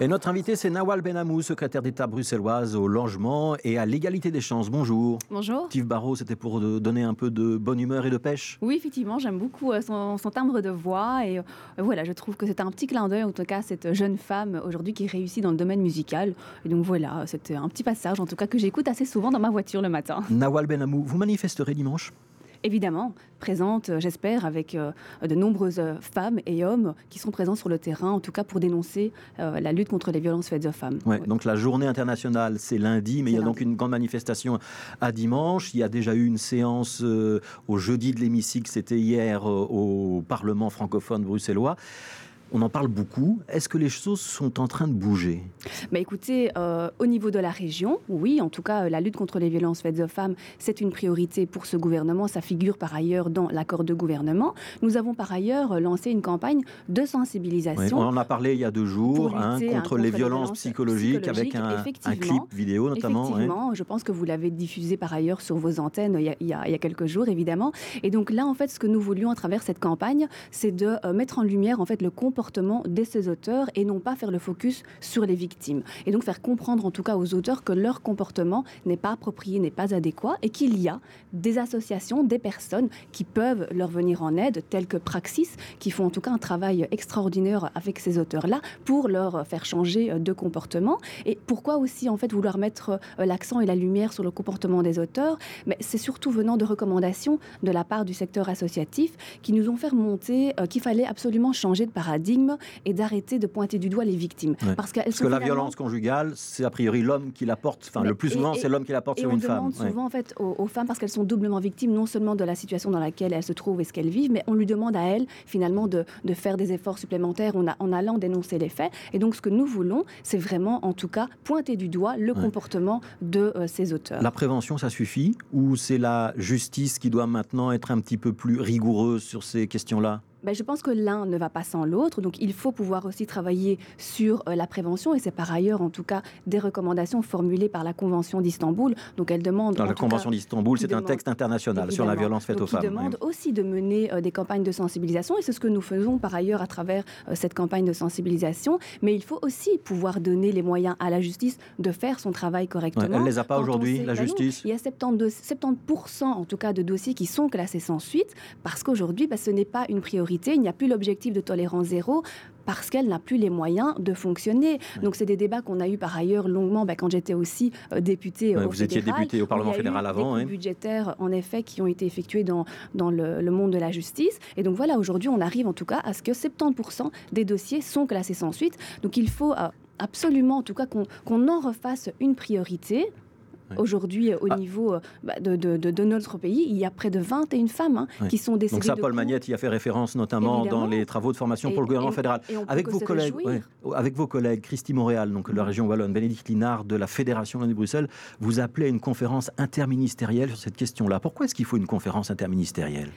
Et notre invité, c'est Nawal Benamou, secrétaire d'État bruxelloise au logement et à l'égalité des chances. Bonjour. Bonjour. Steve Barrault, c'était pour donner un peu de bonne humeur et de pêche Oui, effectivement, j'aime beaucoup euh, son, timbre de voix. Et euh, voilà, je trouve que c'est un petit clin d'œil, en tout cas, cette jeune femme aujourd'hui qui réussit dans le domaine musical. Et donc voilà, c'était un petit passage, en tout cas, que j'écoute assez souvent dans ma voiture le matin. Nawal Benamou, vous manifesterez dimanche? Évidemment présente, euh, j'espère, avec euh, de nombreuses euh, femmes et hommes qui sont présents sur le terrain, en tout cas pour dénoncer la lutte contre les violences faites aux femmes. Ouais, Donc la journée internationale, c'est lundi, mais il y a donc une grande manifestation à dimanche. Il y a déjà eu une séance au jeudi de l'hémicycle, c'était hier au Parlement francophone bruxellois. On en parle beaucoup. Est-ce que les choses sont en train de bouger? Bah Écoutez, euh, au niveau de la région, oui, en tout cas, euh, la lutte contre les violences faites aux femmes, c'est une priorité pour ce gouvernement. Ça figure par ailleurs dans l'accord de gouvernement. Nous avons par ailleurs euh, lancé une campagne de sensibilisation. on en a parlé il y a deux jours, hein, hein, contre, les, violences psychologiques, avec un, clip vidéo notamment. Effectivement, je pense que vous l'avez diffusé par ailleurs sur vos antennes il y, a, il, y a, il y, a, quelques jours, évidemment. Et donc là, en fait, ce que nous voulions à travers cette campagne, c'est de mettre en lumière en fait le comportement comportement de ces auteurs et non pas faire le focus sur les victimes. Et donc faire comprendre en tout cas aux auteurs que leur comportement n'est pas approprié, n'est pas adéquat et qu'il y a des associations, des personnes qui peuvent leur venir en aide, telles que Praxis, qui font en tout cas un travail extraordinaire avec ces auteurs-là pour leur faire changer de comportement. Et pourquoi aussi en fait vouloir mettre euh, l'accent et la lumière sur le comportement des auteurs? Mais c'est surtout venant de recommandations de la part du secteur associatif qui nous ont fait remonter euh, qu'il fallait absolument changer de paradigme et d'arrêter de pointer du doigt les victimes. Parce, que la violence conjugale, c'est a priori l'homme qui la porte, enfin le plus souvent c'est l'homme qui la porte sur une femme. On demande souvent en fait aux, femmes parce qu'elles sont doublement victimes non seulement de la situation dans laquelle elles se trouvent et ce qu'elles vivent, mais on lui demande à elles finalement de, de faire des efforts supplémentaires en, en, allant dénoncer les faits. Et donc ce que nous voulons, c'est vraiment en tout cas pointer du doigt le comportement de euh, ces auteurs. La prévention, ça suffit ou c'est la justice qui doit maintenant être un petit peu plus rigoureuse sur ces questions-là? Ben, je pense que l'un ne va pas sans l'autre. Donc, il faut pouvoir aussi travailler sur euh, la prévention. Et c'est par ailleurs, en tout cas, des recommandations formulées par la Convention d'Istanbul. Donc, elle demande. La Convention d'Istanbul, c'est un texte international sur la violence faite aux femmes. Il demande aussi de mener euh, des campagnes de sensibilisation. Et c'est ce que nous faisons par ailleurs à travers euh, cette campagne de sensibilisation. Mais il faut aussi pouvoir donner les moyens à la justice de faire son travail correctement. elle ne les a pas aujourd'hui, la justice Il y a 70, 70% en tout cas de dossiers qui sont classés sans suite parce qu'aujourd'hui, ben, ce n'est pas une priorité il n'y a plus l'objectif de tolérance zéro parce qu'elle n'a plus les moyens de fonctionner. Donc c'est des débats qu'on a eu par ailleurs longuement bah, quand j'étais aussi euh, député au Vous étiez député au Parlement fédéral avant. Des budgétaires en effet qui ont été effectués dans, dans le, monde de la justice. Et donc voilà, aujourd'hui on arrive en tout cas à ce que 70% des dossiers sont classés sans suite. Donc il faut euh, absolument en tout cas qu'on en refasse une priorité Aujourd'hui, au ah. niveau euh, bah, de, de, notre pays, il y a près de 21 femmes hein, qui sont décédées. Donc ça, Paul Magnette y a fait référence notamment dans les travaux de formation pour le gouvernement fédéral. avec vos collègues, avec vos collègues, Christy Montréal, donc de la mm. région wallonne, Bénédicte Linard de la Fédération de Bruxelles, vous appelez à une conférence interministérielle sur cette question-là. Pourquoi est-ce qu'il faut une conférence interministérielle?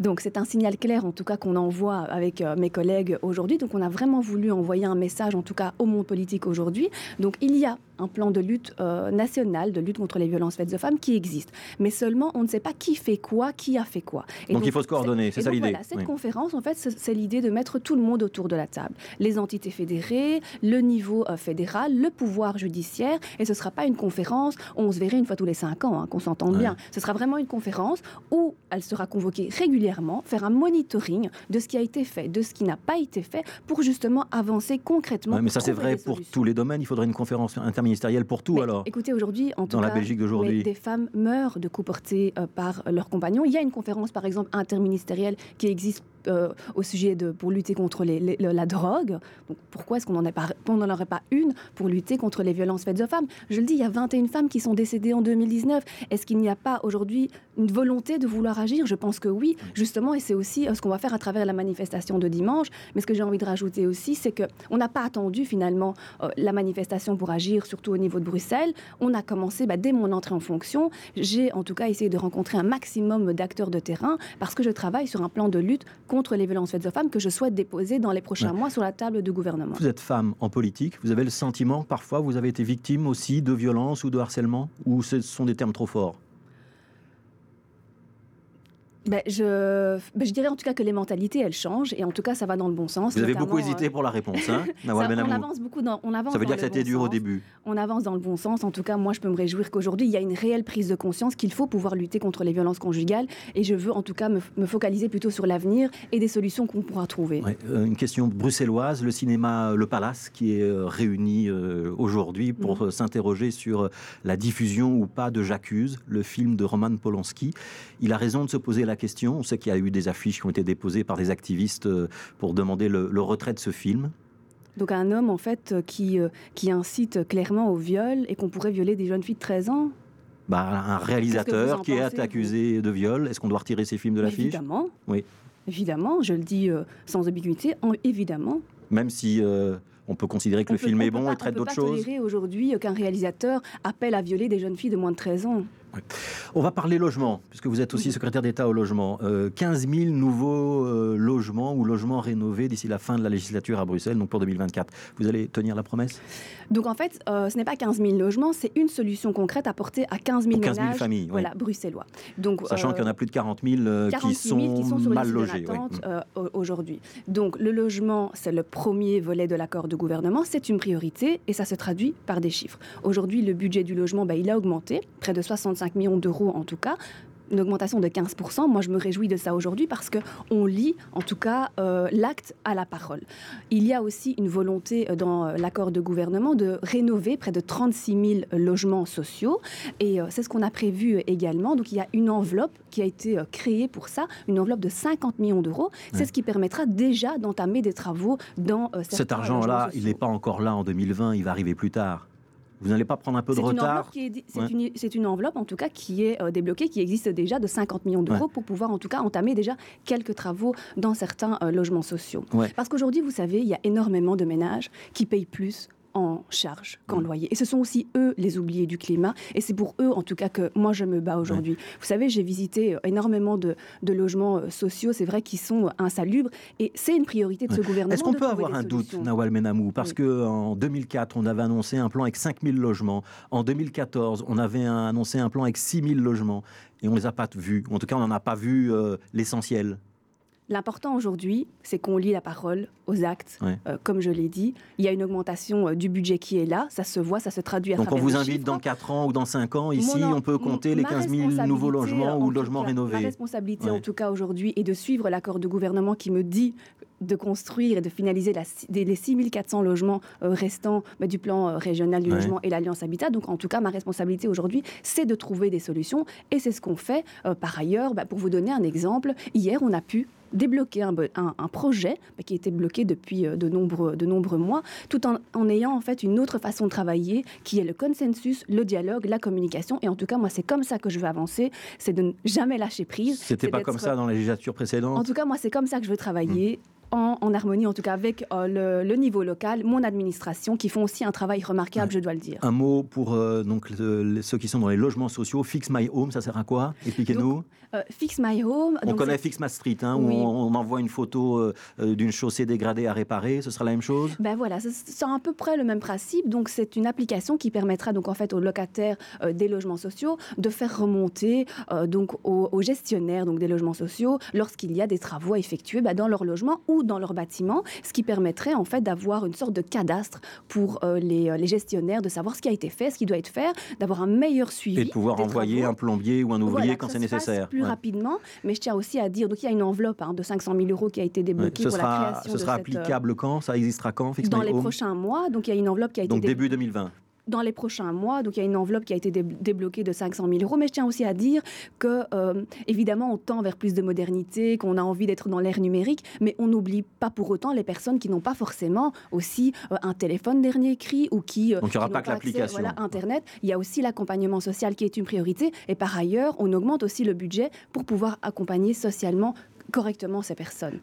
Donc c'est un signal clair en tout cas qu'on envoie avec euh, mes collègues aujourd'hui. Donc on a vraiment voulu envoyer un message en tout cas au monde politique aujourd'hui. Donc il y a un plan de lutte euh, national, de lutte contre les violences faites aux femmes qui existe. Mais seulement, on ne sait pas qui fait quoi, qui a fait quoi. donc, il faut se coordonner, c'est ça l'idée. Voilà, cette conférence, en fait, c'est l'idée de mettre tout le monde autour de la table. Les entités fédérées, le niveau euh, fédéral, le pouvoir judiciaire. Et ce ne sera pas une conférence où on se verrait une fois tous les cinq ans, hein, qu'on s'entende bien. Ce sera vraiment une conférence où elle sera convoquée régulièrement, faire un monitoring de ce qui a été fait, de ce qui n'a pas été fait, pour justement avancer concrètement. mais ça, c'est vrai pour tous les domaines. Il faudrait une conférence interministérielle ministériel pour tout alors Écoutez, aujourd'hui, en tout Dans la Belgique d'aujourd'hui. des femmes meurent de coups portés euh, par leurs compagnons? Il y a une conférence, par exemple, interministérielle qui existe euh, au sujet de pour lutter contre la drogue. Pourquoi est-ce qu'on n'en aurait pas une pour lutter contre les violences faites aux femmes? Je le dis, il y a 21 femmes qui sont décédées en 2019. Est-ce qu'il n'y a pas aujourd'hui une volonté de vouloir agir? Je pense que oui, justement, et c'est aussi euh, ce qu'on va faire à travers la manifestation de dimanche. Mais ce que j'ai envie de rajouter aussi, c'est que on n'a pas attendu finalement la manifestation pour agir sur surtout au niveau de Bruxelles. On a commencé bah, dès mon entrée en fonction. J'ai en tout cas essayé de rencontrer un maximum d'acteurs de terrain parce que je travaille sur un plan de lutte contre les violences faites aux femmes que je souhaite déposer dans les prochains mois sur la table du gouvernement. Vous êtes femme en politique. Vous avez le sentiment que parfois vous avez été victime aussi de violences ou de harcèlement Ou ce sont des termes trop forts? Ben, je, ben, je, dirais en tout cas que les mentalités, elles changent, et en tout cas, ça va dans le bon sens. Vous avez beaucoup hésité euh, pour la réponse, hein ça, On avance beaucoup dans, on avance Ça veut dire que ça a été dur au début. On avance dans le bon sens. En tout cas, moi, je peux me réjouir qu'aujourd'hui, il y a une réelle prise de conscience qu'il faut pouvoir lutter contre les violences conjugales, et je veux en tout cas me, me focaliser plutôt sur l'avenir et des solutions qu'on pourra trouver. Euh, une question bruxelloise, le cinéma Le Palace, qui est euh, réuni aujourd'hui pour mm. s'interroger sur la diffusion ou pas de J'accuse, le film de Roman Polanski. Il a raison de se poser la question. On sait qu'il y a eu des affiches qui ont été déposées par des activistes euh, pour demander le, retrait de ce film. Donc un homme en fait euh, qui, euh, qui incite clairement au viol et qu'on pourrait violer des jeunes filles de 13 ans? Bah, un réalisateur qui est accusé de viol, est-ce qu'on doit retirer ses films de l'affiche? Évidemment. Oui. Évidemment, je le dis sans ambiguïté, évidemment. Même si on peut considérer que le film est bon et traite d'autres choses. On peut pas tolérer aujourd'hui qu'un réalisateur appelle à violer des jeunes filles de moins de 13 ans. On va parler logement, puisque vous êtes aussi secrétaire d'État au logement. 15 euh, 000 nouveaux euh, logements ou logements rénovés d'ici la fin de la législature à Bruxelles, donc pour 2024. Vous allez tenir la promesse? Donc en fait, euh, ce n'est pas 15 000 logements, c'est une solution concrète apportée à 15 000 15 000 familles, voilà, bruxellois. Donc, Sachant qu'il y en a plus de 40 000, qui, sont mal logés. aujourd'hui. Donc le logement, c'est le premier volet de l'accord de gouvernement, c'est une priorité et ça se traduit par des chiffres. Aujourd'hui, le budget du logement, bah, il a augmenté, près de 65 millions d'euros en tout cas, une augmentation de 15%. Moi, je me réjouis de ça aujourd'hui parce que on lit, en tout cas, euh, l'acte à la parole. Il y a aussi une volonté euh, dans euh, l'accord de gouvernement de rénover près de 36 000 logements sociaux. Et c'est ce qu'on a prévu également. Donc, il y a une enveloppe qui a été créée pour ça, une enveloppe de 50 millions d'euros. C'est ce qui permettra déjà d'entamer des travaux dans Cet argent-là, il n'est pas encore là en 2020, il va arriver plus tard. Vous n'allez pas prendre un peu de retard C'est une, enveloppe, en tout cas, qui est euh, débloquée, qui existe déjà de 50 millions d'euros pour pouvoir, en tout cas, entamer déjà quelques travaux dans certains euh, logements sociaux. Parce qu'aujourd'hui, vous savez, il y a énormément de ménages qui payent plus en charge qu'en mm. loyer. Et ce sont aussi eux les oubliés du climat. Et c'est pour eux, en tout cas, que moi je me bats aujourd'hui. Vous savez, j'ai visité euh, énormément de, logements euh, sociaux, c'est vrai, qui sont euh, insalubres. Et c'est une priorité de ce gouvernement. Est-ce qu'on peut avoir un doute, Nawal Menamou? Parce qu'en 2004, on avait annoncé un plan avec 5000 logements. En 2014, on avait annoncé un plan avec 6000 logements. Et on ne les a pas vus. En tout cas, on n'en a pas vu l'essentiel. L'important aujourd'hui, c'est qu'on lit la parole aux actes. Euh, comme je l'ai dit, il y a une augmentation euh, du budget qui est là, ça se voit, ça se traduit à Donc travers on vous invite dans 4 ans ou dans 5 ans, ici on peut compter les 15 000 nouveaux logements ou logements rénovés. Ma responsabilité en tout cas aujourd'hui est de suivre l'accord de gouvernement qui me dit de construire et de finaliser les 6400 logements euh, restants bah, du plan régional du logement et l'Alliance Habitat. Donc en tout cas, ma responsabilité aujourd'hui, c'est de trouver des solutions et c'est ce qu'on fait. par ailleurs, bah, pour vous donner un exemple, hier on a pu débloquer un, un, projet bah, qui était bloqué depuis euh, de nombreux, de nombreux mois, tout en, en, ayant en fait une autre façon de travailler qui est le consensus, le dialogue, la communication. Et en tout cas, moi, c'est comme ça que je veux avancer, c'est de ne jamais lâcher prise. C'était pas comme ça dans la législature précédente? En tout cas, moi, c'est comme ça que je veux travailler. Mmh en, harmonie, en tout cas avec euh, le, niveau local, mon administration, qui font aussi un travail remarquable, je dois le dire. Un mot pour euh, donc ceux qui sont dans les logements sociaux. Fix My Home, ça sert à quoi? Expliquez-nous. Euh, Fix My Home. On connaît Fix My Street, hein, où on, envoie une photo d'une chaussée dégradée à réparer. Ce sera la même chose? Ben voilà, c'est à peu près le même principe. Donc c'est une application qui permettra donc en fait aux locataires des logements sociaux de faire remonter donc aux, gestionnaires donc des logements sociaux lorsqu'il y a des travaux à effectuer ben, dans leur logement ou dans leur bâtiment, ce qui permettrait en fait d'avoir une sorte de cadastre pour euh, les, euh, les, gestionnaires, de savoir ce qui a été fait, ce qui doit être fait, d'avoir un meilleur suivi. Et de pouvoir envoyer un plombier ou un ouvrier quand c'est nécessaire. Plus rapidement, mais je tiens aussi à dire, donc il y a une enveloppe hein, de 500 000 euros qui a été débloquée pour la création. Ce sera euh, applicable quand? Ça existera quand? Dans les prochains mois, donc il y a une enveloppe qui a été donc début 2020 dans les prochains mois. Donc il y a une enveloppe qui a été débloquée de 500 000 euros. Mais je tiens aussi à dire que, euh, évidemment, on tend vers plus de modernité, qu'on a envie d'être dans l'ère numérique, mais on n'oublie pas pour autant les personnes qui n'ont pas forcément aussi euh, un téléphone dernier cri ou qui. Euh, Donc il n'y aura pas que l'application. Voilà, Internet. Il y a aussi l'accompagnement social qui est une priorité. Et par ailleurs, on augmente aussi le budget pour pouvoir accompagner socialement correctement ces personnes.